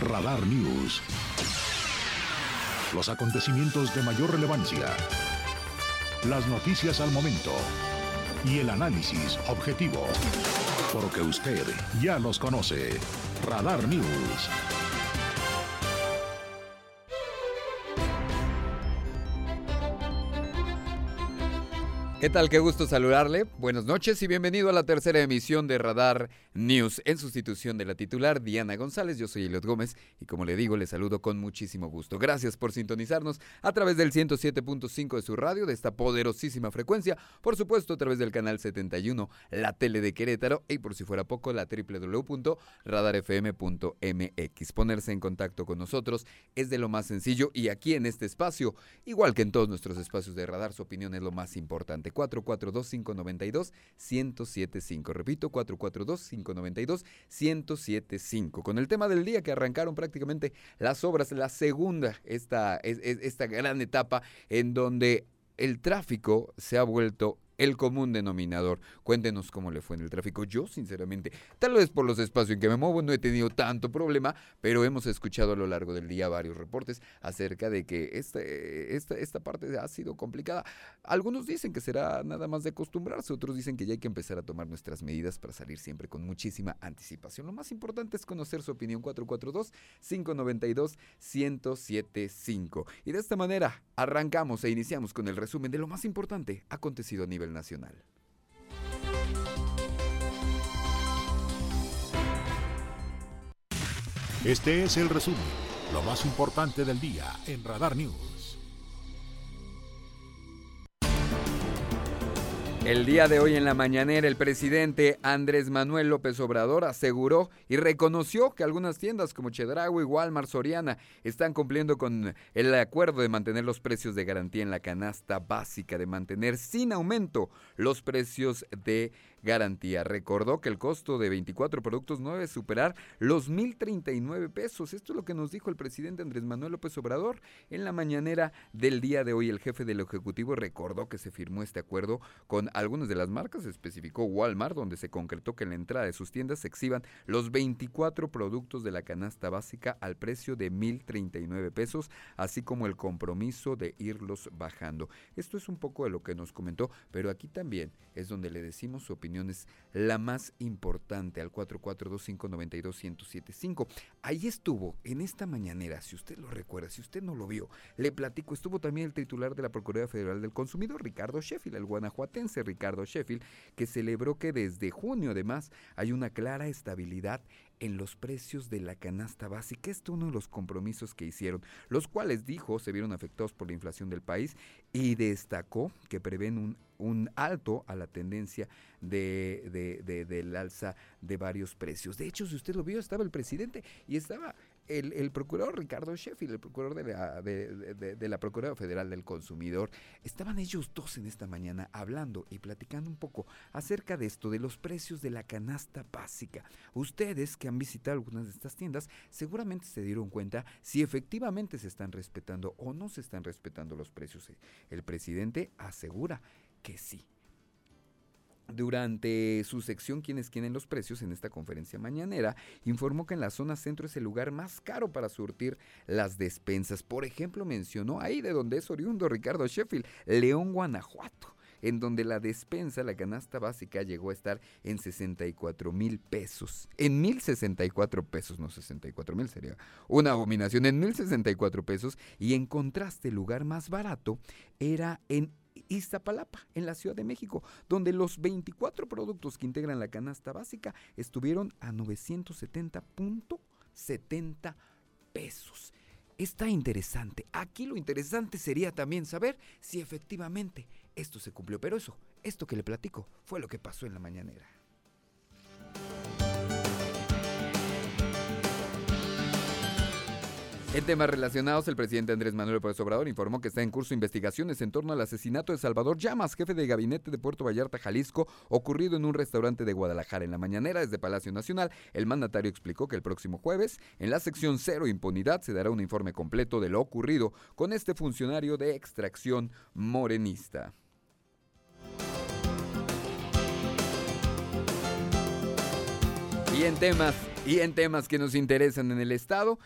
Radar News. Los acontecimientos de mayor relevancia. Las noticias al momento. Y el análisis objetivo. Porque usted ya los conoce. Radar News. ¿Qué tal? Qué gusto saludarle. Buenas noches y bienvenido a la tercera emisión de Radar News en sustitución de la titular Diana González. Yo soy Eliot Gómez y como le digo, le saludo con muchísimo gusto. Gracias por sintonizarnos a través del 107.5 de su radio, de esta poderosísima frecuencia. Por supuesto, a través del canal 71, la tele de Querétaro y por si fuera poco, la www.radarfm.mx. Ponerse en contacto con nosotros es de lo más sencillo y aquí en este espacio, igual que en todos nuestros espacios de radar, su opinión es lo más importante. 442-592-1075. Repito, 442-592-1075. Con el tema del día que arrancaron prácticamente las obras, la segunda, esta, esta gran etapa en donde el tráfico se ha vuelto el común denominador. Cuéntenos cómo le fue en el tráfico. Yo, sinceramente, tal vez por los espacios en que me muevo no he tenido tanto problema, pero hemos escuchado a lo largo del día varios reportes acerca de que este, esta, esta parte ha sido complicada. Algunos dicen que será nada más de acostumbrarse, otros dicen que ya hay que empezar a tomar nuestras medidas para salir siempre con muchísima anticipación. Lo más importante es conocer su opinión 442-592-1075. Y de esta manera arrancamos e iniciamos con el resumen de lo más importante acontecido a nivel nacional. Este es el resumen, lo más importante del día en Radar News. El día de hoy en la mañanera el presidente Andrés Manuel López Obrador aseguró y reconoció que algunas tiendas como Chedraui, Walmart, Soriana están cumpliendo con el acuerdo de mantener los precios de garantía en la canasta básica, de mantener sin aumento los precios de garantía. Recordó que el costo de 24 productos no debe superar los 1.039 pesos. Esto es lo que nos dijo el presidente Andrés Manuel López Obrador en la mañanera del día de hoy. El jefe del Ejecutivo recordó que se firmó este acuerdo con algunas de las marcas, especificó Walmart, donde se concretó que en la entrada de sus tiendas se exhiban los 24 productos de la canasta básica al precio de 1.039 pesos, así como el compromiso de irlos bajando. Esto es un poco de lo que nos comentó, pero aquí también es donde le decimos su opinión es la más importante al 442-592-1075. Ahí estuvo, en esta mañanera, si usted lo recuerda, si usted no lo vio, le platico, estuvo también el titular de la Procuraduría Federal del Consumidor, Ricardo Sheffield, el guanajuatense Ricardo Sheffield, que celebró que desde junio además hay una clara estabilidad en los precios de la canasta básica. Este es uno de los compromisos que hicieron, los cuales dijo se vieron afectados por la inflación del país y destacó que prevén un, un alto a la tendencia de, de, del alza de varios precios. De hecho, si usted lo vio, estaba el presidente y estaba el, procurador Ricardo Sheffield, el procurador de la, de, la Procuraduría Federal del Consumidor, estaban ellos dos en esta mañana hablando y platicando un poco acerca de esto, de los precios de la canasta básica. Ustedes que han visitado algunas de estas tiendas seguramente se dieron cuenta si efectivamente se están respetando o no se están respetando los precios. El presidente asegura que sí durante su sección Quienes quieren los precios en esta conferencia mañanera, informó que en la zona centro es el lugar más caro para surtir las despensas. Por ejemplo, mencionó ahí de donde es oriundo Ricardo Sheffield, León, Guanajuato en donde la despensa, la canasta básica, llegó a estar en 64 mil pesos. En 1064 pesos, no 64 mil, sería una abominación. En 1064 pesos. Y en contraste, el lugar más barato era en Iztapalapa, en la Ciudad de México, donde los 24 productos que integran la canasta básica estuvieron a 970.70 pesos. Está interesante. Aquí lo interesante sería también saber si efectivamente esto se cumplió. Pero eso, esto que le platico, fue lo que pasó en la mañanera. En temas relacionados, el presidente Andrés Manuel López Obrador informó que está en curso investigaciones en torno al asesinato de Salvador Llamas, jefe de gabinete de Puerto Vallarta, Jalisco, ocurrido en un restaurante de Guadalajara. En la mañanera, desde Palacio Nacional, el mandatario explicó que el próximo jueves, en la sección Cero Impunidad, se dará un informe completo de lo ocurrido con este funcionario de extracción morenista. Y en temas, y en temas que nos interesan en el Estado,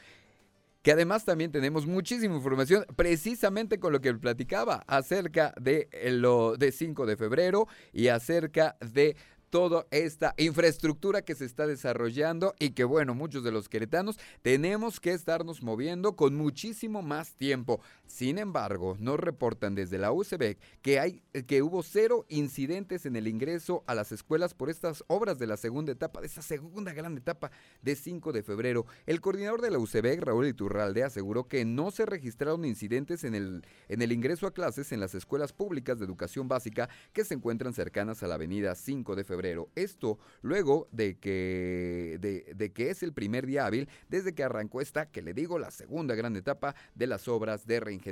que además también tenemos muchísima información precisamente con lo que platicaba acerca de lo de 5 de febrero y acerca de toda esta infraestructura que se está desarrollando y que bueno, muchos de los queretanos tenemos que estarnos moviendo con muchísimo más tiempo. Sin embargo, nos reportan desde la UCB que hay que hubo cero incidentes en el ingreso a las escuelas por estas obras de la segunda etapa, de esa segunda gran etapa de 5 de febrero. El coordinador de la UCB, Raúl Iturralde, aseguró que no se registraron incidentes en el, en el ingreso a clases en las escuelas públicas de educación básica que se encuentran cercanas a la avenida 5 de febrero esto luego de que, de, que es el primer día hábil desde que arrancó esta, que le digo, la segunda gran etapa de las obras de reingeniería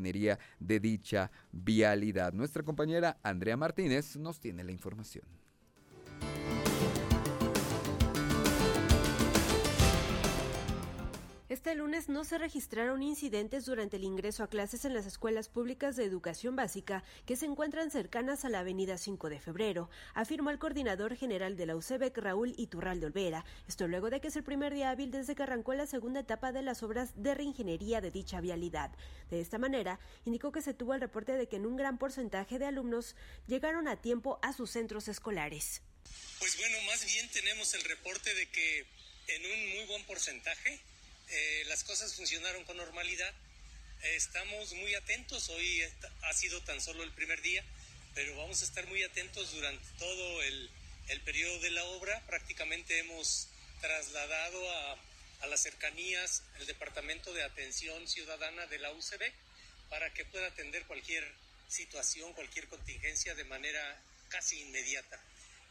de dicha vialidad. Nuestra compañera Andrea Martínez nos tiene la información. Este lunes no se registraron incidentes durante el ingreso a clases en las escuelas públicas de educación básica que se encuentran cercanas a la avenida 5 de febrero, afirmó el coordinador general de la UCEBEC, Raúl Iturralde Olvera. Esto luego de que es el primer día hábil desde que arrancó la segunda etapa de las obras de reingeniería de dicha vialidad. De esta manera, indicó que se tuvo el reporte de que en un gran porcentaje de alumnos llegaron a tiempo a sus centros escolares. Pues bueno, más bien tenemos el reporte de que en un muy buen porcentaje eh, las cosas funcionaron con normalidad. estamos muy atentos, hoy ha sido tan solo el primer día, pero vamos a estar muy atentos durante todo el, el periodo de la obra. Prácticamente hemos trasladado a, a las cercanías el Departamento de Atención Ciudadana de la UCB para que pueda atender cualquier situación, cualquier contingencia de manera casi inmediata.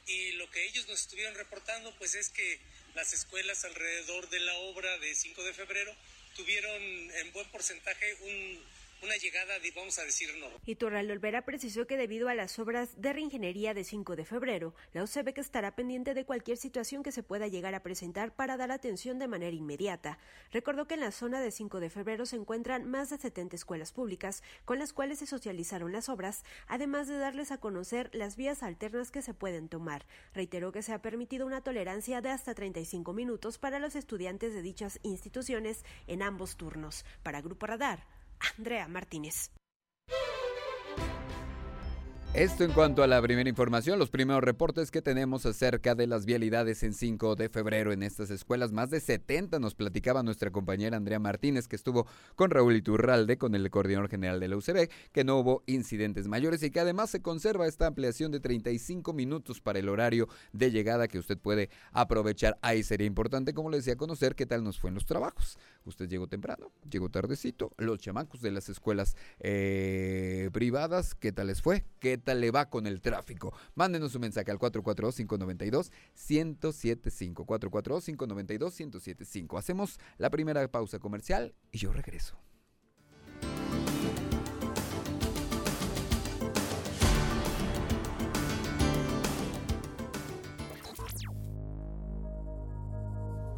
Y lo que ellos nos estuvieron reportando, pues es que las escuelas alrededor de la obra de 5 de febrero tuvieron en buen porcentaje un una llegada, vamos a decir, normal. Y Torral Olvera precisó que debido a las obras de reingeniería de 5 de febrero, la UCB estará pendiente de cualquier situación que se pueda llegar a presentar para dar atención de manera inmediata. Recordó que en la zona de 5 de febrero se encuentran más de 70 escuelas públicas con las cuales se socializaron las obras, además de darles a conocer las vías alternas que se pueden tomar. Reiteró que se ha permitido una tolerancia de hasta 35 minutos para los estudiantes de dichas instituciones en ambos turnos. Para Grupo Radar, Andrea Martínez. Esto en cuanto a la primera información, los primeros reportes que tenemos acerca de las vialidades en 5 de febrero en estas escuelas, más de 70 nos platicaba nuestra compañera Andrea Martínez que estuvo con Raúl Iturralde, con el coordinador general de la UCB, que no hubo incidentes mayores y que además se conserva esta ampliación de 35 minutos para el horario de llegada que usted puede aprovechar. Ahí sería importante, como le decía, conocer qué tal nos fue en los trabajos. Usted llegó temprano, llegó tardecito, los chamacos de las escuelas eh, privadas, ¿qué tal les fue? ¿Qué le va con el tráfico? Mándenos un mensaje al 442-592-1075. 442-592-1075. Hacemos la primera pausa comercial y yo regreso.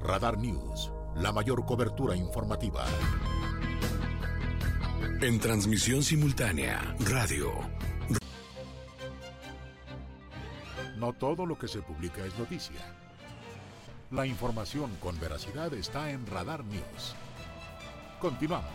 Radar News, la mayor cobertura informativa. En transmisión simultánea, radio No todo lo que se publica es noticia. La información con veracidad está en Radar News. Continuamos.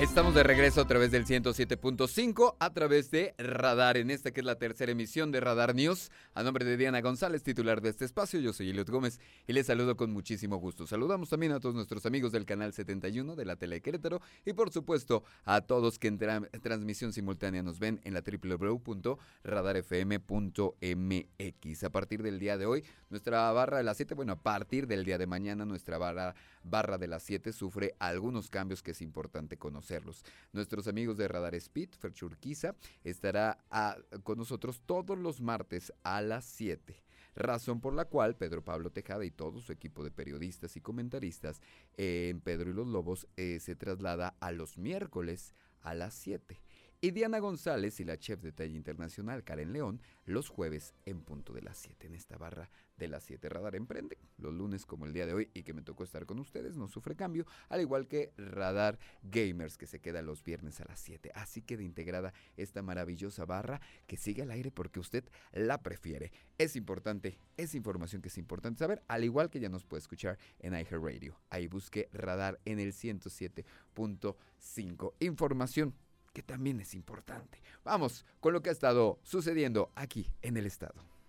Estamos de regreso a través del 107.5, a través de Radar, en esta que es la tercera emisión de Radar News. A nombre de Diana González, titular de este espacio, yo soy Eliot Gómez y les saludo con muchísimo gusto. Saludamos también a todos nuestros amigos del canal 71 de la Tele Querétaro y por supuesto a todos que en transmisión simultánea nos ven en la www.radarfm.mx. A partir del día de hoy, nuestra barra de las 7, bueno, a partir del día de mañana, nuestra barra, barra de las 7 sufre algunos cambios que es importante conocer. Nuestros amigos de Radar Speed, Ferchurquiza, estará con nosotros todos los martes a las 7 razón por la cual Pedro Pablo Tejada y todo su equipo de periodistas y comentaristas en Pedro y los Lobos eh, se traslada a los miércoles a las 7. y Diana González y la chef de talla internacional Karen León los jueves en punto de las 7 en esta barra de las 7 Radar Emprende. Los lunes como el día de hoy y que me tocó estar con ustedes no sufre cambio, al igual que Radar Gamers que se queda los viernes a las 7. Así que de integrada esta maravillosa barra que sigue al aire porque usted la prefiere. Es importante, es información que es importante saber, al igual que ya nos puede escuchar en iHeartRadio. Ahí busque Radar en el 107.5. Información que también es importante. Vamos con lo que ha estado sucediendo aquí en el estado.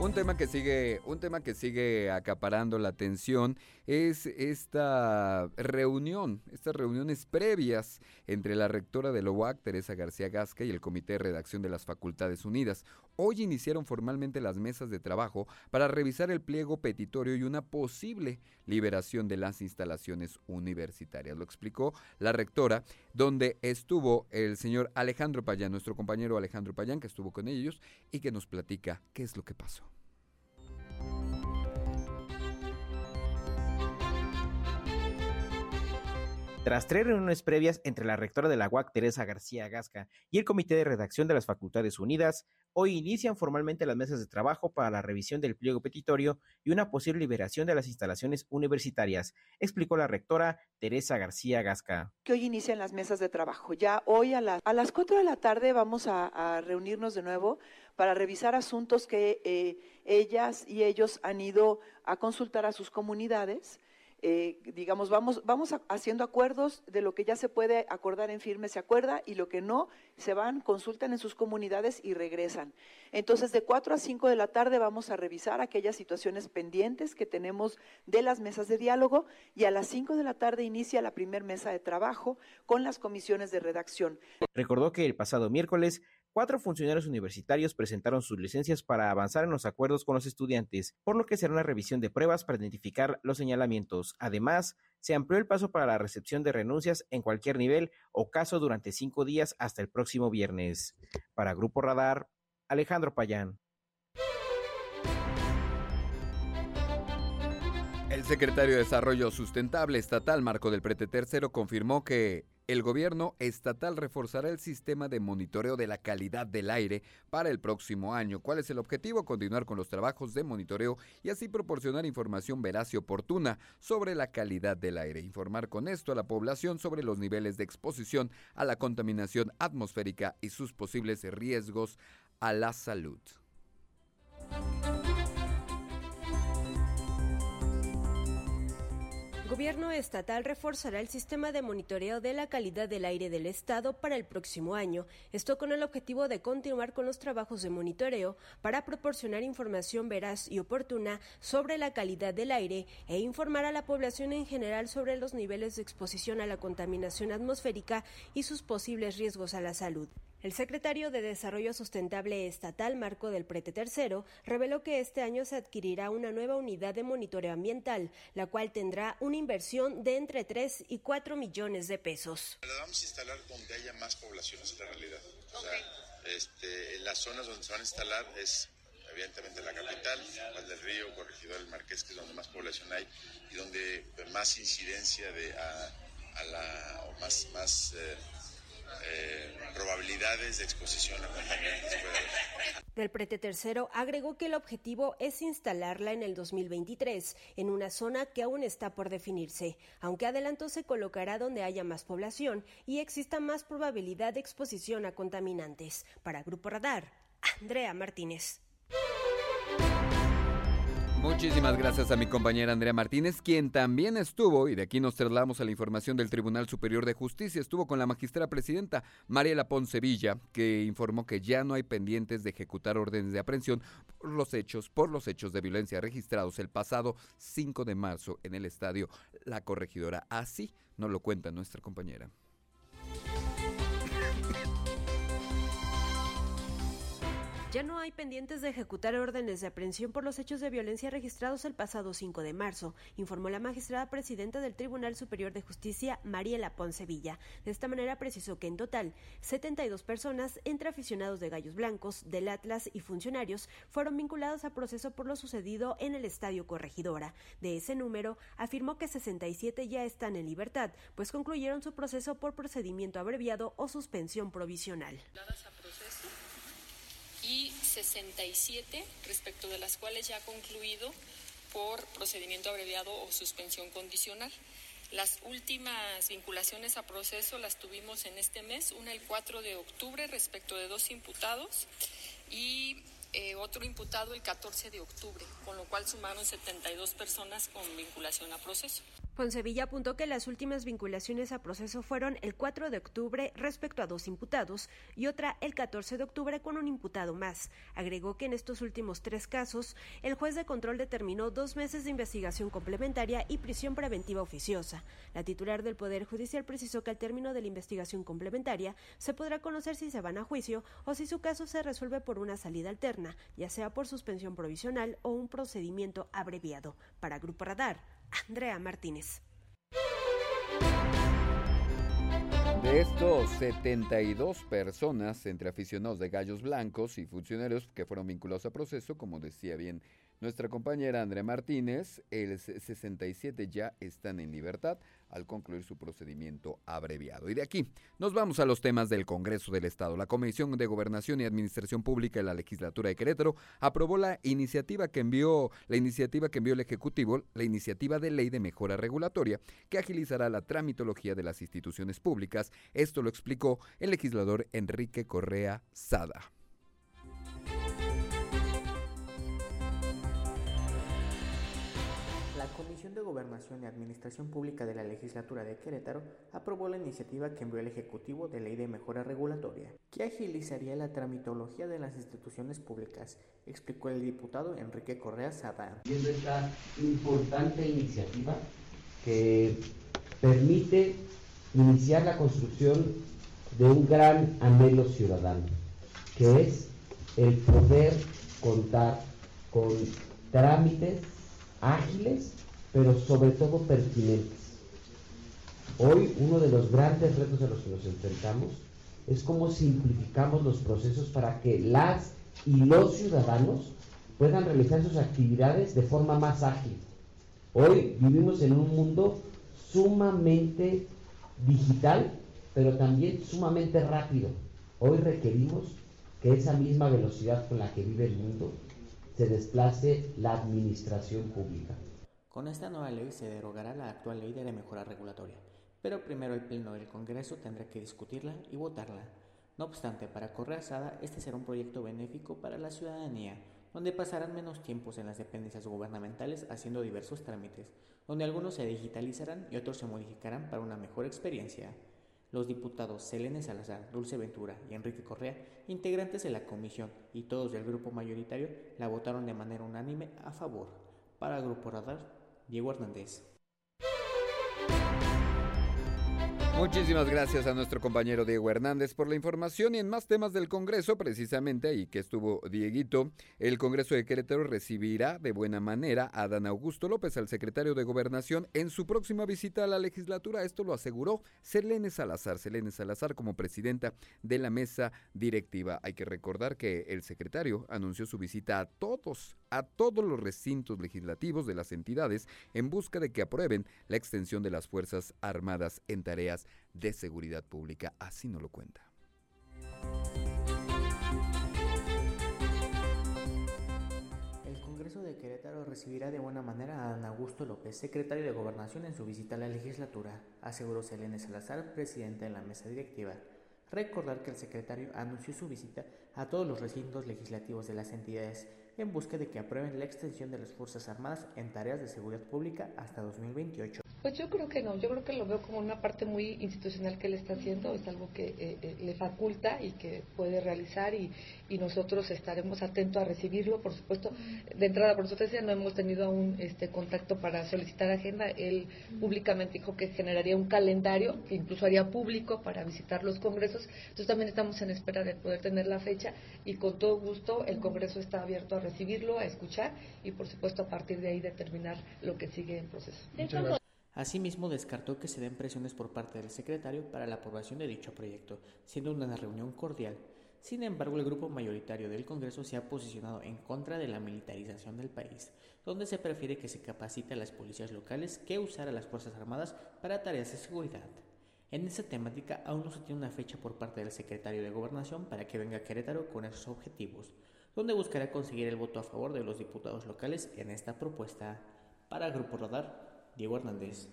Un tema que sigue, un tema que sigue acaparando la atención es esta reunión, estas reuniones previas entre la rectora de la UAC, Teresa García Gasca, y el Comité de Redacción de las Facultades Unidas. Hoy iniciaron formalmente las mesas de trabajo para revisar el pliego petitorio y una posible liberación de las instalaciones universitarias. Lo explicó la rectora, donde estuvo el señor Alejandro Payán, nuestro compañero Alejandro Payán, que estuvo con ellos y que nos platica qué es lo que pasó. Tras tres reuniones previas entre la rectora de la UAC, Teresa García Gasca, y el Comité de Redacción de las Facultades Unidas, hoy inician formalmente las mesas de trabajo para la revisión del pliego petitorio y una posible liberación de las instalaciones universitarias, explicó la rectora Teresa García Gasca. Que hoy inician las mesas de trabajo. Ya hoy a, las a las 4 de la tarde vamos a, a, reunirnos de nuevo para revisar asuntos que eh, ellas y ellos han ido a consultar a sus comunidades eh, digamos, vamos, vamos haciendo acuerdos de lo que ya se puede acordar en firme, se acuerda, y lo que no, se van, consultan en sus comunidades y regresan. Entonces, de 4 a 5 de la tarde vamos a revisar aquellas situaciones pendientes que tenemos de las mesas de diálogo y a las 5 de la tarde inicia la primer mesa de trabajo con las comisiones de redacción. Recordó que el pasado miércoles Cuatro funcionarios universitarios presentaron sus licencias para avanzar en los acuerdos con los estudiantes, por lo que será una revisión de pruebas para identificar los señalamientos. Además, se amplió el paso para la recepción de renuncias en cualquier nivel o caso durante cinco días hasta el próximo viernes. Para Grupo Radar, Alejandro Payán. El secretario de Desarrollo Sustentable Estatal, Marco del Prete Tercero, confirmó que el gobierno estatal reforzará el sistema de monitoreo de la calidad del aire para el próximo año. ¿Cuál es el objetivo? Continuar con los trabajos de monitoreo y así proporcionar información veraz y oportuna sobre la calidad del aire. Informar con esto a la población sobre los niveles de exposición a la contaminación atmosférica y sus posibles riesgos a la salud. Gobierno estatal reforzará el sistema de monitoreo de la calidad del aire del Estado para el próximo año, esto con el objetivo de continuar con los trabajos de monitoreo para proporcionar información veraz y oportuna sobre la calidad del aire e informar a la población en general sobre los niveles de exposición a la contaminación atmosférica y sus posibles riesgos a la salud. El secretario de Desarrollo Sustentable Estatal, Marco del Prete Tercero, reveló que este año se adquirirá una nueva unidad de monitoreo ambiental, la cual tendrá una inversión de entre 3 y 4 millones de pesos. La vamos a instalar donde haya más poblaciones, en la realidad. O sea, este, en las zonas donde se van a instalar es evidentemente la capital, del Río, Corregidor del Marqués, que es donde más población hay y donde más incidencia de a, a la, o más, más eh, eh, probabilidades de exposición prete tercero agregó que el objetivo es instalarla en el 2023 en una zona que aún está por definirse, aunque adelanto se colocará donde haya más población y exista más probabilidad de exposición a contaminantes. Para Grupo Radar, Andrea Martínez. Muchísimas gracias a mi compañera Andrea Martínez, quien también estuvo, y de aquí nos trasladamos a la información del Tribunal Superior de Justicia, estuvo con la magistrada presidenta Mariela Poncevilla, que informó que ya no hay pendientes de ejecutar órdenes de aprehensión por los hechos, por los hechos de violencia registrados el pasado 5 de marzo en el estadio La Corregidora. Así nos lo cuenta nuestra compañera. Ya no hay pendientes de ejecutar órdenes de aprehensión por los hechos de violencia registrados el pasado 5 de marzo, informó la magistrada presidenta del Tribunal Superior de Justicia, Mariela Ponce Villa. De esta manera precisó que en total 72 personas, entre aficionados de Gallos Blancos, del Atlas y funcionarios, fueron vinculados a proceso por lo sucedido en el Estadio Corregidora. De ese número, afirmó que 67 ya están en libertad, pues concluyeron su proceso por procedimiento abreviado o suspensión provisional y 67 respecto de las cuales ya ha concluido por procedimiento abreviado o suspensión condicional. Las últimas vinculaciones a proceso las tuvimos en este mes, una el 4 de octubre respecto de dos imputados y eh, otro imputado el 14 de octubre, con lo cual sumaron 72 personas con vinculación a proceso. Poncevilla apuntó que las últimas vinculaciones a proceso fueron el 4 de octubre respecto a dos imputados y otra el 14 de octubre con un imputado más. Agregó que en estos últimos tres casos, el juez de control determinó dos meses de investigación complementaria y prisión preventiva oficiosa. La titular del Poder Judicial precisó que al término de la investigación complementaria se podrá conocer si se van a juicio o si su caso se resuelve por una salida alterna, ya sea por suspensión provisional o un procedimiento abreviado. Para Grupo Radar, Andrea Martínez. De estos 72 personas, entre aficionados de gallos blancos y funcionarios que fueron vinculados a proceso, como decía bien nuestra compañera Andrea Martínez, el 67 ya están en libertad al concluir su procedimiento abreviado. Y de aquí nos vamos a los temas del Congreso del Estado. La Comisión de Gobernación y Administración Pública de la Legislatura de Querétaro aprobó la iniciativa que envió la iniciativa que envió el Ejecutivo, la iniciativa de ley de mejora regulatoria que agilizará la tramitología de las instituciones públicas. Esto lo explicó el legislador Enrique Correa Sada. Comisión de Gobernación y Administración Pública de la Legislatura de Querétaro aprobó la iniciativa que envió el Ejecutivo de Ley de Mejora Regulatoria, que agilizaría la tramitología de las instituciones públicas, explicó el diputado Enrique Correa Sada. Viendo esta importante iniciativa que permite iniciar la construcción de un gran anhelo ciudadano, que es el poder contar con trámites ágiles pero sobre todo pertinentes. Hoy uno de los grandes retos a los que nos enfrentamos es cómo simplificamos los procesos para que las y los ciudadanos puedan realizar sus actividades de forma más ágil. Hoy vivimos en un mundo sumamente digital, pero también sumamente rápido. Hoy requerimos que esa misma velocidad con la que vive el mundo se desplace la administración pública. Con esta nueva ley se derogará la actual ley de la mejora regulatoria, pero primero el Pleno del Congreso tendrá que discutirla y votarla. No obstante, para Correa Sada, este será un proyecto benéfico para la ciudadanía, donde pasarán menos tiempos en las dependencias gubernamentales haciendo diversos trámites, donde algunos se digitalizarán y otros se modificarán para una mejor experiencia. Los diputados Selene Salazar, Dulce Ventura y Enrique Correa, integrantes de la comisión y todos del grupo mayoritario, la votaron de manera unánime a favor. Para Grupo Radar, Diego Hernández. Muchísimas gracias a nuestro compañero Diego Hernández por la información y en más temas del Congreso, precisamente ahí que estuvo Dieguito, el Congreso de Querétaro recibirá de buena manera a Dan Augusto López, al secretario de Gobernación, en su próxima visita a la legislatura. Esto lo aseguró Selene Salazar, Selene Salazar como presidenta de la mesa directiva. Hay que recordar que el secretario anunció su visita a todos, a todos los recintos legislativos de las entidades en busca de que aprueben la extensión de las Fuerzas Armadas en tareas de seguridad pública. Así no lo cuenta. El Congreso de Querétaro recibirá de buena manera a Ana Augusto López, secretario de Gobernación, en su visita a la legislatura, aseguró Selene Salazar, presidenta de la mesa directiva. Recordar que el secretario anunció su visita a todos los recintos legislativos de las entidades en busca de que aprueben la extensión de las Fuerzas Armadas en tareas de seguridad pública hasta 2028. Pues yo creo que no, yo creo que lo veo como una parte muy institucional que él está haciendo, es algo que eh, eh, le faculta y que puede realizar y, y, nosotros estaremos atentos a recibirlo, por supuesto. De entrada, por supuesto, no hemos tenido aún este contacto para solicitar agenda. Él públicamente dijo que generaría un calendario que incluso haría público para visitar los congresos. Entonces también estamos en espera de poder tener la fecha y con todo gusto el Congreso está abierto a recibirlo, a escuchar y por supuesto a partir de ahí determinar lo que sigue en proceso. Asimismo, descartó que se den presiones por parte del secretario para la aprobación de dicho proyecto, siendo una reunión cordial. Sin embargo, el grupo mayoritario del Congreso se ha posicionado en contra de la militarización del país, donde se prefiere que se capacite a las policías locales que usar a las Fuerzas Armadas para tareas de seguridad. En esta temática aún no se tiene una fecha por parte del secretario de Gobernación para que venga a Querétaro con esos objetivos, donde buscará conseguir el voto a favor de los diputados locales en esta propuesta. Para Grupo Radar, Diego Hernández.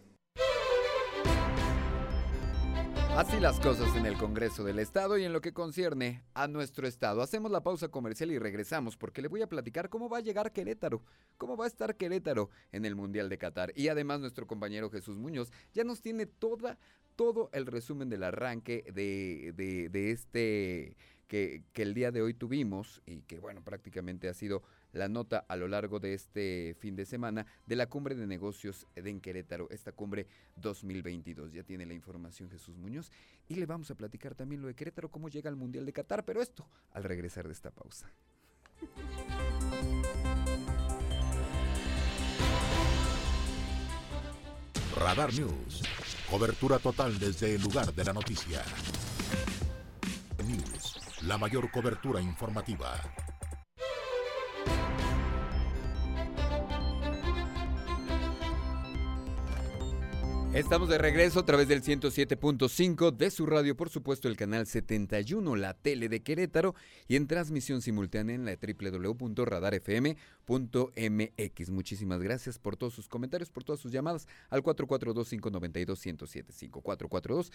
Así las cosas en el Congreso del Estado y en lo que concierne a nuestro Estado. Hacemos la pausa comercial y regresamos porque le voy a platicar cómo va a llegar Querétaro, cómo va a estar Querétaro en el Mundial de Qatar. Y además nuestro compañero Jesús Muñoz ya nos tiene toda, todo el resumen del arranque de, de, de este que, que el día de hoy tuvimos y que bueno, prácticamente ha sido la nota a lo largo de este fin de semana de la cumbre de negocios en Querétaro, esta cumbre 2022. Ya tiene la información Jesús Muñoz y le vamos a platicar también lo de Querétaro, cómo llega al Mundial de Qatar, pero esto al regresar de esta pausa. Radar News. Cobertura total desde el lugar de la noticia. News. La mayor cobertura informativa. Estamos de regreso a través del 107.5 de su radio, por supuesto el canal 71, la tele de Querétaro y en transmisión simultánea en la www.radarfm.mx. Muchísimas gracias por todos sus comentarios, por todas sus llamadas al 442-592-1075.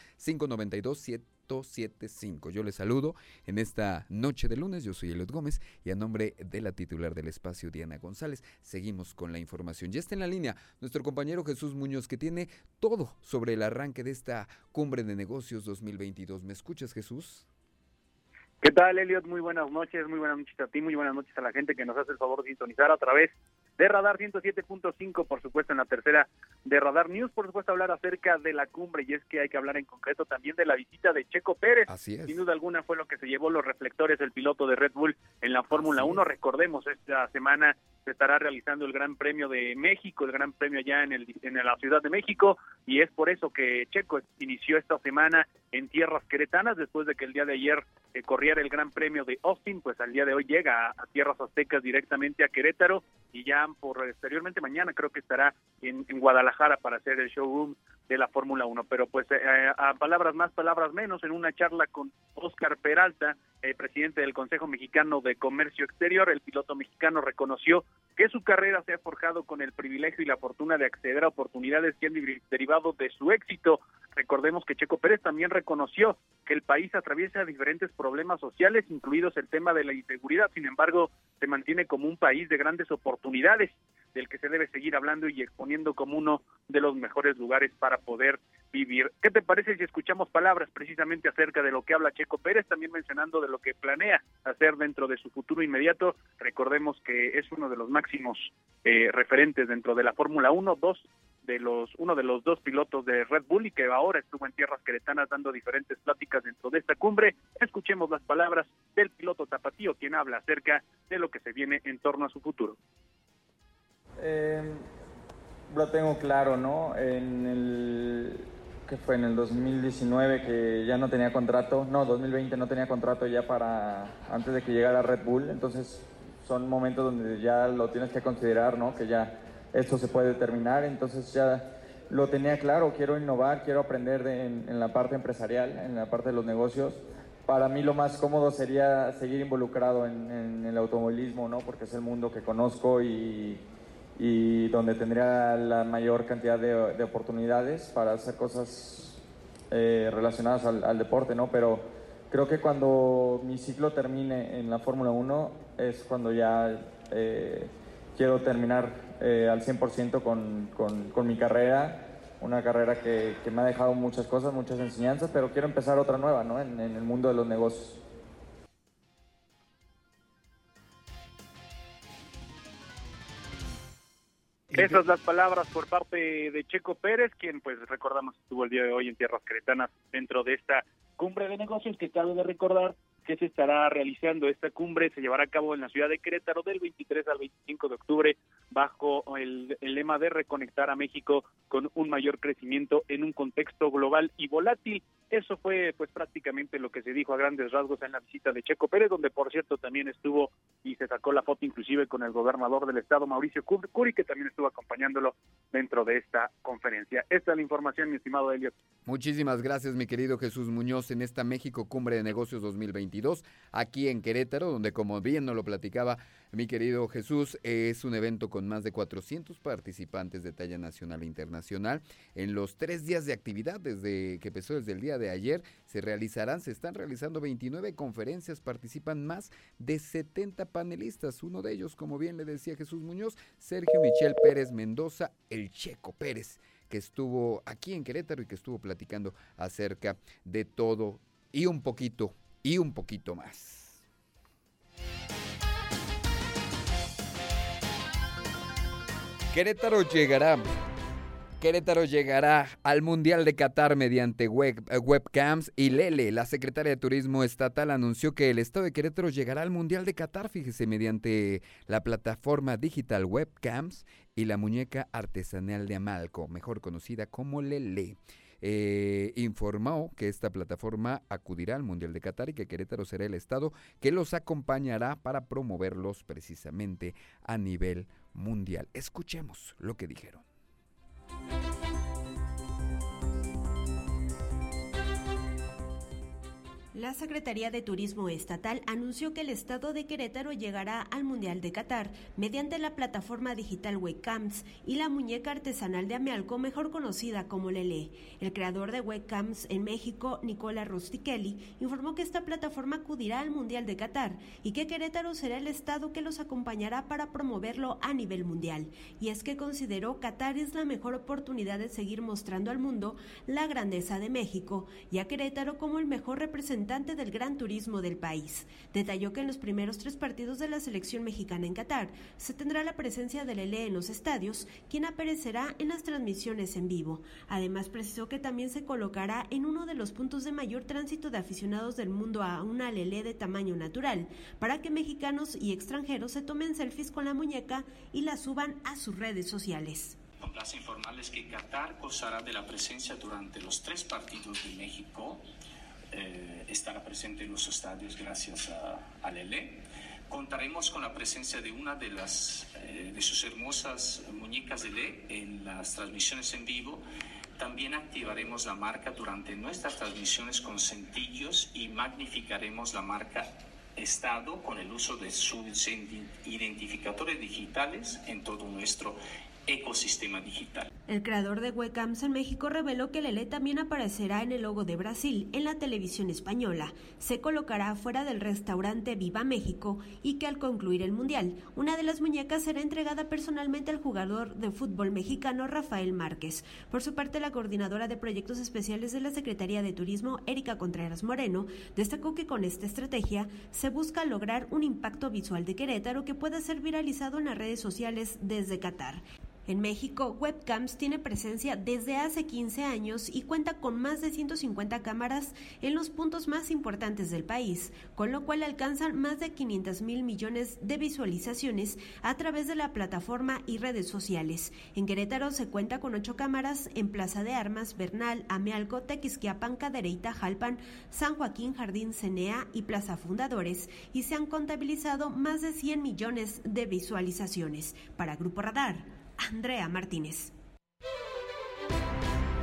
442-592-1075. Yo les saludo en esta noche de lunes, yo soy Eliot Gómez y a nombre de la titular del espacio, Diana González, seguimos con la información. Ya está en la línea nuestro compañero Jesús Muñoz que tiene todo sobre el arranque de esta cumbre de negocios 2022. ¿Me escuchas, Jesús? ¿Qué tal, Eliot? Muy buenas noches, muy buenas noches a ti, muy buenas noches a la gente que nos hace el favor de sintonizar a través de Radar 107.5, por supuesto en la tercera de Radar News, por supuesto hablar acerca de la cumbre y es que hay que hablar en concreto también de la visita de Checo Pérez. Así es. Sin duda alguna fue lo que se llevó los reflectores del piloto de Red Bull en la Fórmula 1. Recordemos, esta semana se estará realizando el Gran Premio de México, el Gran Premio allá en, el, en la Ciudad de México, y es por eso que Checo inició esta semana en tierras queretanas, después de que el día de ayer eh, corriera el Gran Premio de Austin, pues al día de hoy llega a, a, tierras aztecas directamente a Querétaro, y ya por exteriormente mañana creo que estará en, en Guadalajara para hacer el showroom de la Fórmula 1. Pero pues eh, a palabras más, palabras menos, en una charla con Oscar Peralta, el presidente del Consejo Mexicano de Comercio Exterior, el piloto mexicano reconoció que su carrera se ha forjado con el privilegio y la fortuna de acceder a oportunidades que han derivado de su éxito. Recordemos que Checo Pérez también reconoció que el país atraviesa diferentes problemas sociales, incluidos el tema de la inseguridad. Sin embargo, se mantiene como un país de grandes oportunidades del que se debe seguir hablando y exponiendo como uno de los mejores lugares para poder vivir. ¿Qué te parece si escuchamos palabras precisamente acerca de lo que habla Checo Pérez, también mencionando de lo que planea hacer dentro de su futuro inmediato? Recordemos que es uno de los máximos eh, referentes dentro de la Fórmula 1, dos de los uno de los dos pilotos de Red Bull y que ahora estuvo en tierras queretanas dando diferentes pláticas dentro de esta cumbre. Escuchemos las palabras del piloto tapatío quien habla acerca de lo que se viene en torno a su futuro. Eh, lo tengo claro, ¿no? En el que fue en el 2019 que ya no tenía contrato, no, 2020 no tenía contrato ya para antes de que llegara Red Bull, entonces son momentos donde ya lo tienes que considerar, ¿no? Que ya esto se puede terminar, entonces ya lo tenía claro, quiero innovar, quiero aprender de, en, en, la parte empresarial, en la parte de los negocios. Para mí lo más cómodo sería seguir involucrado en, en el automovilismo, ¿no? Porque es el mundo que conozco y, y donde tendría la mayor cantidad de, de oportunidades para hacer cosas eh, relacionadas al, deporte, ¿no? Pero creo que cuando mi ciclo termine en la Fórmula 1 es cuando ya eh, quiero terminar eh, al 100% con, con, con, mi carrera una carrera que, me ha dejado muchas cosas, muchas enseñanzas, pero quiero empezar otra nueva ¿no? en el mundo de los negocios. Esas las palabras por parte de Checo Pérez, quien pues recordamos estuvo el día de hoy en tierras cretanas dentro de esta cumbre de negocios que cabe de recordar que se estará realizando. Esta cumbre se llevará a cabo en la ciudad de Querétaro del 23 al 25 de octubre bajo el, el, lema de reconectar a México con un mayor crecimiento en un contexto global y volátil. Eso fue pues prácticamente lo que se dijo a grandes rasgos en la visita de Checo Pérez, donde por cierto también estuvo y se sacó la foto inclusive con el gobernador del estado, Mauricio Curi, que también estuvo acompañándolo dentro de esta conferencia. Esta es la información, mi estimado Elliot. Muchísimas gracias, mi querido Jesús Muñoz, en esta México Cumbre de Negocios 2022, aquí en Querétaro, donde como bien nos lo platicaba mi querido Jesús, es un evento con más de 400 participantes de talla nacional e internacional. En los tres días de actividad, desde que empezó desde el día de ayer, se realizarán, se están realizando 29 conferencias, participan más de 70 panelistas. Uno de ellos, como bien le decía Jesús Muñoz, Sergio Michel Pérez Mendoza, el Checo Pérez que estuvo aquí en Querétaro y que estuvo platicando acerca de todo y un poquito, y un poquito más. Querétaro llegará. Querétaro llegará al Mundial de Qatar mediante web, webcams y Lele, la secretaria de Turismo Estatal, anunció que el Estado de Querétaro llegará al Mundial de Qatar, fíjese, mediante la plataforma digital Webcams y la muñeca artesanal de Amalco, mejor conocida como Lele. Eh, informó que esta plataforma acudirá al Mundial de Qatar y que Querétaro será el estado que los acompañará para promoverlos precisamente a nivel mundial. Escuchemos lo que dijeron. La Secretaría de Turismo Estatal anunció que el estado de Querétaro llegará al Mundial de Qatar mediante la plataforma digital Webcams y la muñeca artesanal de Amealco, mejor conocida como Lele. El creador de Webcams en México, Nicola Rustichelli, informó que esta plataforma acudirá al Mundial de Qatar y que Querétaro será el estado que los acompañará para promoverlo a nivel mundial. Y es que consideró Qatar es la mejor oportunidad de seguir mostrando al mundo la grandeza de México y a Querétaro como el mejor representante del gran turismo del país. Detalló que en los primeros tres partidos de la selección mexicana en Qatar se tendrá la presencia de Lele en los estadios, quien aparecerá en las transmisiones en vivo. Además, precisó que también se colocará en uno de los puntos de mayor tránsito de aficionados del mundo a una Lele de tamaño natural, para que mexicanos y extranjeros se tomen selfies con la muñeca y la suban a sus redes sociales complace informarles que Qatar gozará de la presencia durante los tres partidos de México presente en los estadios gracias a, Lele. Contaremos con la presencia de una de, las, eh, de sus hermosas muñecas de Lele en las transmisiones en vivo. También activaremos la marca durante nuestras transmisiones con centillos y magnificaremos la marca Estado con el uso de sus identificadores digitales en todo nuestro ecosistema digital. El creador de Webcams en México reveló que Lele también aparecerá en el logo de Brasil en la televisión española. Se colocará fuera del restaurante Viva México y que al concluir el Mundial, una de las muñecas será entregada personalmente al jugador de fútbol mexicano Rafael Márquez. Por su parte, la coordinadora de proyectos especiales de la Secretaría de Turismo, Erika Contreras Moreno, destacó que con esta estrategia se busca lograr un impacto visual de Querétaro que pueda ser viralizado en las redes sociales desde Qatar. En México, Webcams tiene presencia desde hace 15 años y cuenta con más de 150 cámaras en los puntos más importantes del país, con lo cual alcanzan más de 500 mil millones de visualizaciones a través de la plataforma y redes sociales. En Querétaro se cuenta con ocho cámaras en Plaza de Armas, Bernal, Amealco, Tequisquiapan, Cadereyta, Jalpan, San Joaquín, Jardín Cenea y Plaza Fundadores y se han contabilizado más de 100 millones de visualizaciones. Para Grupo Radar. Andrea Martínez.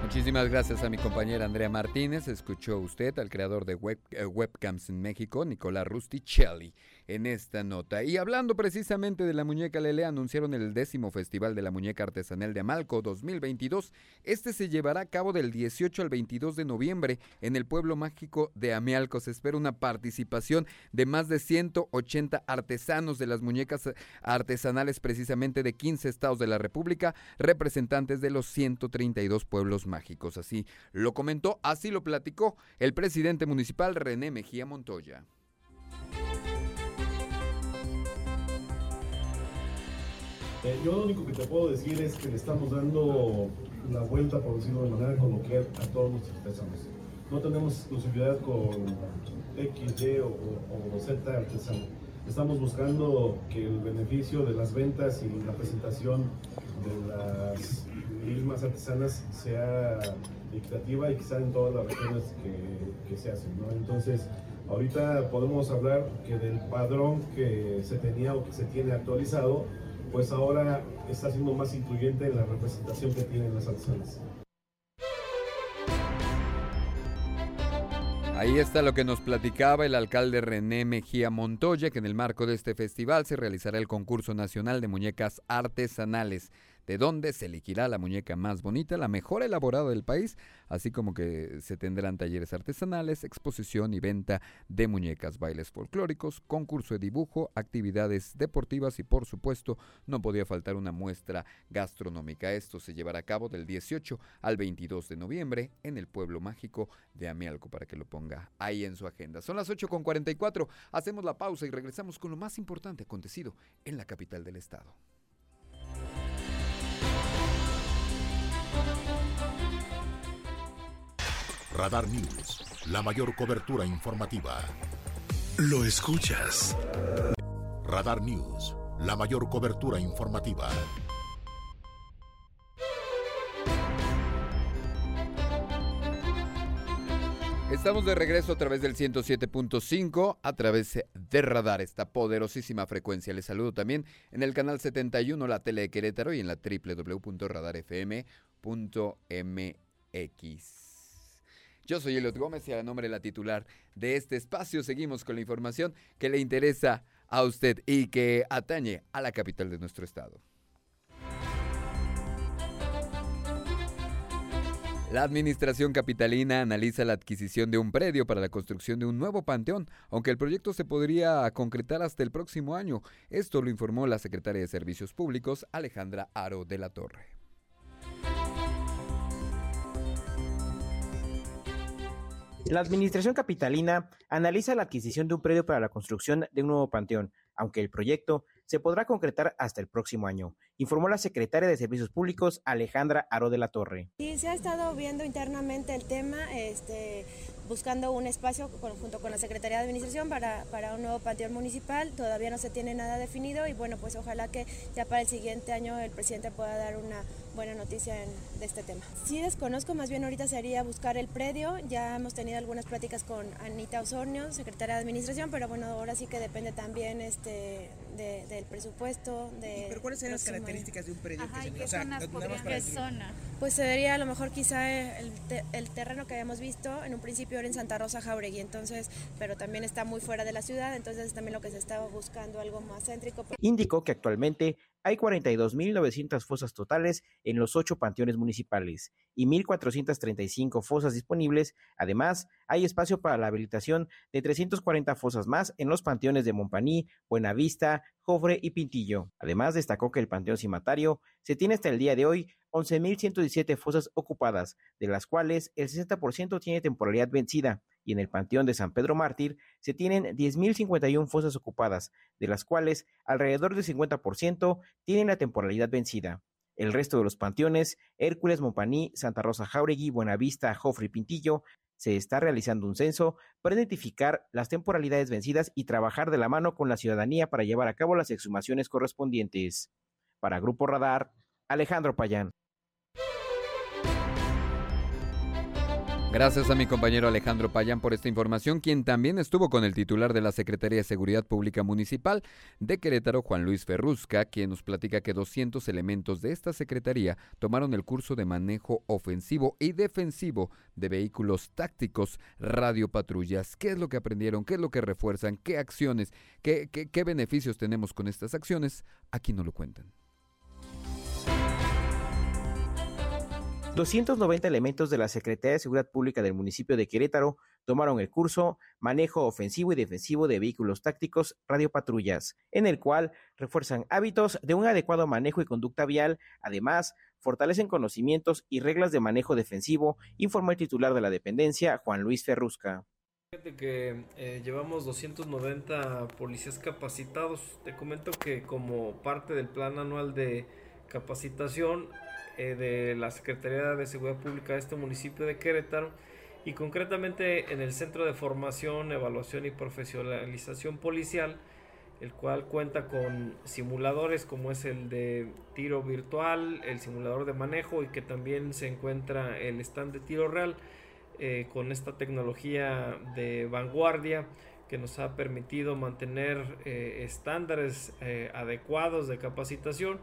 Muchísimas gracias a mi compañera Andrea Martínez. Escuchó usted al creador de eh, Webcams en México, Nicolás Rusticelli, en esta nota. Y hablando precisamente de la muñeca Lele, anunciaron el décimo Festival de la Muñeca Artesanal de Amalco 2022. Este se llevará a cabo del 18 al 22 de noviembre en el pueblo mágico de Amealco. Se espera una participación de más de 180 artesanos de las muñecas artesanales precisamente de 15 estados de la República, representantes de los 132 pueblos mágicos. Así lo comentó, así lo platicó el presidente municipal René Mejía Montoya. Eh, yo lo único que te puedo decir es que le estamos dando la vuelta, por decirlo de manera coloquial, a todos nuestros artesanos. No tenemos exclusividad con X, Y o, Z artesano. Estamos buscando que el beneficio de las ventas y la presentación de las mismas artesanas sea equitativa y sea en todas las regiones que, que se hacen. ¿no? Entonces, ahorita podemos hablar que del padrón que se tenía o que se tiene actualizado, pues ahora está siendo más incluyente en la representación que tienen las artesanas. Ahí está lo que nos platicaba el alcalde René Mejía Montoya, que en el marco de este festival se realizará el concurso nacional de muñecas artesanales de donde se elegirá la muñeca más bonita, la mejor elaborada del país, así como que se tendrán talleres artesanales, exposición y venta de muñecas, bailes folclóricos, concurso de dibujo, actividades deportivas y por supuesto no podía faltar una muestra gastronómica. Esto se llevará a cabo del 18 al 22 de noviembre en el pueblo mágico de Amialco para que lo ponga ahí en su agenda. Son las 8.44, hacemos la pausa y regresamos con lo más importante acontecido en la capital del estado. Radar News, la mayor cobertura informativa. Lo escuchas. Radar News, la mayor cobertura informativa. Estamos de regreso a través del 107.5, a través de Radar, esta poderosísima frecuencia. Les saludo también en el canal 71, la tele de Querétaro y en la www.radarfm.mx. Yo soy Eliot Gómez y a nombre de la titular de este espacio seguimos con la información que le interesa a usted y que atañe a la capital de nuestro estado. La administración capitalina analiza la adquisición de un predio para la construcción de un nuevo panteón, aunque el proyecto se podría concretar hasta el próximo año. Esto lo informó la secretaria de Servicios Públicos, Alejandra Aro de la Torre. La administración capitalina analiza la adquisición de un predio para la construcción de un nuevo panteón, aunque el proyecto se podrá concretar hasta el próximo año, informó la secretaria de Servicios Públicos Alejandra Aro de la Torre. Sí, se ha estado viendo internamente el tema, este, buscando un espacio junto con la Secretaría de Administración para, para un nuevo panteón municipal. Todavía no se tiene nada definido y bueno, pues ojalá que ya para el siguiente año el presidente pueda dar una buena noticia de este tema. Sí desconozco, más bien ahorita sería buscar el predio. Ya hemos tenido algunas pláticas con Anita Osornio, secretaria de Administración, pero bueno, ahora sí que depende también este, del presupuesto. De ¿Pero cuáles serían las características de un predio Ajá, que se, o sea, ¿Qué zona? Pues sería a lo mejor quizá el, el, terreno que habíamos visto, en un principio era en Santa Rosa Jauregui, entonces, pero también está muy fuera de la ciudad, entonces también lo que se estaba buscando algo más céntrico. Indicó que actualmente hay 42.900 fosas totales en los ocho panteones municipales y 1.435 fosas disponibles. Además, hay espacio para la habilitación de 340 fosas más en los panteones de Montpaní, Buenavista, Jofre y Pintillo. Además, destacó que el Panteón Cimatario se tiene hasta el día de hoy 11.117 fosas ocupadas, de las cuales el 60% tiene temporalidad vencida, y en el Panteón de San Pedro Mártir se tienen 10.051 fosas ocupadas, de las cuales alrededor del 50% tienen la temporalidad vencida. El resto de los panteones, Hércules, Montpaní, Santa Rosa Jauregui, Buenavista, Jofre Pintillo, se está realizando un censo para identificar las temporalidades vencidas y trabajar de la mano con la ciudadanía para llevar a cabo las exhumaciones correspondientes. Para Grupo Radar, Alejandro Payán. Gracias a mi compañero Alejandro Payán por esta información, quien también estuvo con el titular de la Secretaría de Seguridad Pública Municipal de Querétaro, Juan Luis Ferrusca, quien nos platica que 200 elementos de esta secretaría tomaron el curso de manejo ofensivo y defensivo de vehículos tácticos radiopatrullas. ¿Qué es lo que aprendieron? ¿Qué es lo que refuerzan? ¿Qué acciones? ¿Qué, qué, beneficios tenemos con estas acciones? Aquí nos lo cuentan. 290 elementos de la Secretaría de Seguridad Pública del municipio de Querétaro tomaron el curso Manejo Ofensivo y Defensivo de Vehículos Tácticos Radiopatrullas, en el cual refuerzan hábitos de un adecuado manejo y conducta vial, además fortalecen conocimientos y reglas de manejo defensivo, informó el titular de la dependencia, Juan Luis Ferrusca. Fíjate que eh, llevamos 290 policías capacitados. Te comento que como parte del plan anual de capacitación eh, de la Secretaría de Seguridad Pública de este municipio de Querétaro y concretamente en el Centro de Formación, Evaluación y Profesionalización Policial, el cual cuenta con simuladores como es el de tiro virtual, el simulador de manejo y que también se encuentra el stand de tiro real eh, con esta tecnología de vanguardia que nos ha permitido mantener eh, estándares adecuados de capacitación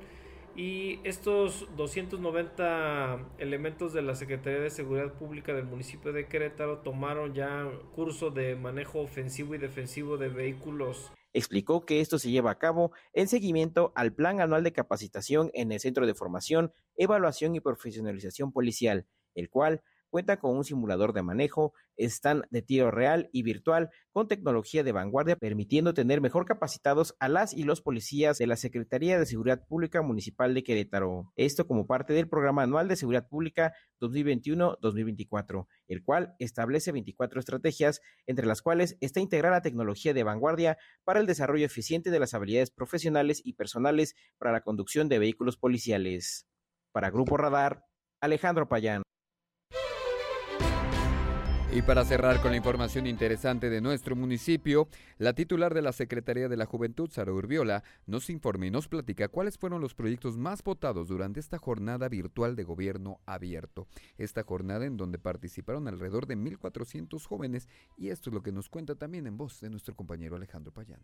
y estos 290 elementos de la Secretaría de Seguridad Pública del municipio de Querétaro tomaron ya curso de manejo ofensivo y defensivo de vehículos. Explicó que esto se lleva a cabo en seguimiento al Plan Anual de Capacitación en el Centro de Formación, Evaluación y Profesionalización Policial, el cual Cuenta con un simulador de manejo, stand de tiro real y virtual con tecnología de vanguardia, permitiendo tener mejor capacitados a las y los policías de la Secretaría de Seguridad Pública Municipal de Querétaro. Esto como parte del Programa Anual de Seguridad Pública 2021-2024, el cual establece 24 estrategias, entre las cuales está integrar la tecnología de vanguardia para el desarrollo eficiente de las habilidades profesionales y personales para la conducción de vehículos policiales. Para Grupo Radar, Alejandro Payán. Y para cerrar con la información interesante de nuestro municipio, la titular de la Secretaría de la Juventud, Sara Urbiola, nos informa y nos platica cuáles fueron los proyectos más votados durante esta jornada virtual de gobierno abierto. Esta jornada en donde participaron alrededor de 1.400 jóvenes y esto es lo que nos cuenta también en voz de nuestro compañero Alejandro Payán.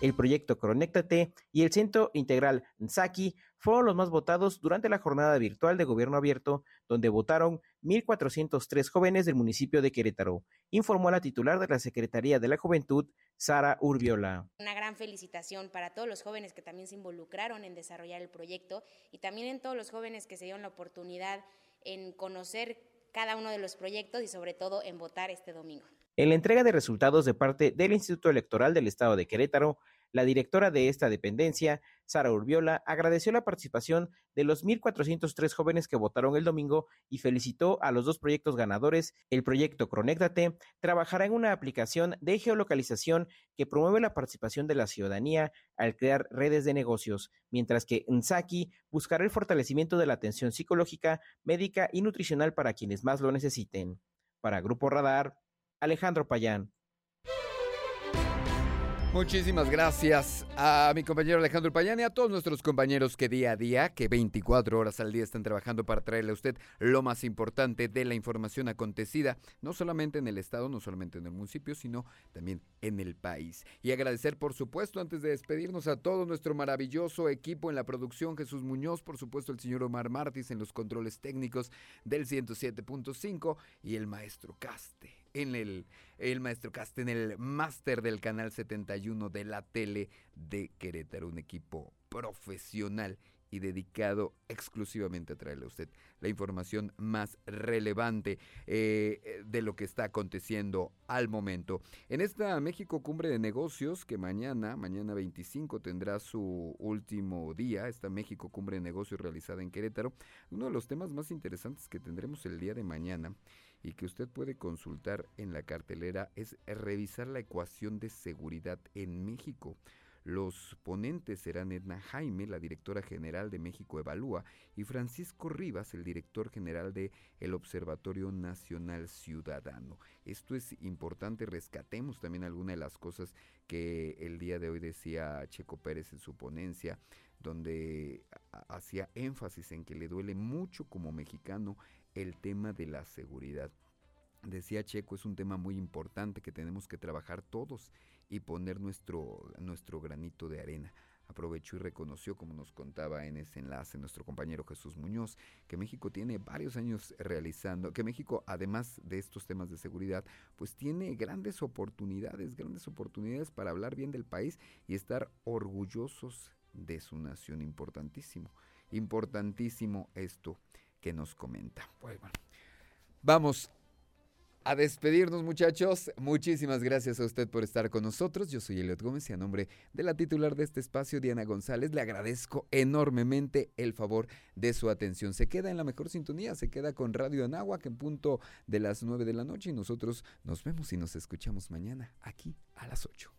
el proyecto Conéctate y el Centro Integral Nsaki fueron los más votados durante la jornada virtual de gobierno abierto, donde votaron 1.403 jóvenes del municipio de Querétaro, informó la titular de la Secretaría de la Juventud, Sara Urbiola. Una gran felicitación para todos los jóvenes que también se involucraron en desarrollar el proyecto y también en todos los jóvenes que se dieron la oportunidad en conocer cada uno de los proyectos y sobre todo en votar este domingo. En la entrega de resultados de parte del Instituto Electoral del Estado de Querétaro, la directora de esta dependencia, Sara Urbiola, agradeció la participación de los 1.403 jóvenes que votaron el domingo y felicitó a los dos proyectos ganadores. El proyecto Cronéctate trabajará en una aplicación de geolocalización que promueve la participación de la ciudadanía al crear redes de negocios, mientras que Nsaki buscará el fortalecimiento de la atención psicológica, médica y nutricional para quienes más lo necesiten. Para Grupo Radar, Alejandro Payán. Muchísimas gracias a mi compañero Alejandro Payán y a todos nuestros compañeros que día a día, que 24 horas al día están trabajando para traerle a usted lo más importante de la información acontecida, no solamente en el estado, no solamente en el municipio, sino también en el país. Y agradecer, por supuesto, antes de despedirnos a todo nuestro maravilloso equipo en la producción, Jesús Muñoz, por supuesto el señor Omar Martis en los controles técnicos del 107.5 y el maestro Caste en el, el maestro Cast, en el máster del canal 71 de la tele de Querétaro, un equipo profesional y dedicado exclusivamente a traerle a usted la información más relevante eh, de lo que está aconteciendo al momento. En esta México Cumbre de Negocios, que mañana, mañana 25, tendrá su último día, esta México Cumbre de Negocios realizada en Querétaro, uno de los temas más interesantes que tendremos el día de mañana y que usted puede consultar en la cartelera es revisar la ecuación de seguridad en México. Los ponentes serán Edna Jaime, la directora general de México Evalúa, y Francisco Rivas, el director general de el Observatorio Nacional Ciudadano. Esto es importante, rescatemos también algunas de las cosas que el día de hoy decía Checo Pérez en su ponencia, donde hacía énfasis en que le duele mucho como mexicano el tema de la seguridad. Decía Checo, es un tema muy importante que tenemos que trabajar todos y poner nuestro, nuestro granito de arena. Aprovechó y reconoció, como nos contaba en ese enlace nuestro compañero Jesús Muñoz, que México tiene varios años realizando, que México, además de estos temas de seguridad, pues tiene grandes oportunidades, grandes oportunidades para hablar bien del país y estar orgullosos de su nación. Importantísimo, importantísimo esto que nos comenta. Pues bueno, vamos a despedirnos muchachos. Muchísimas gracias a usted por estar con nosotros. Yo soy Eliot Gómez y a nombre de la titular de este espacio, Diana González, le agradezco enormemente el favor de su atención. Se queda en la mejor sintonía, se queda con Radio Anáhuac en punto de las 9 de la noche y nosotros nos vemos y nos escuchamos mañana aquí a las 8.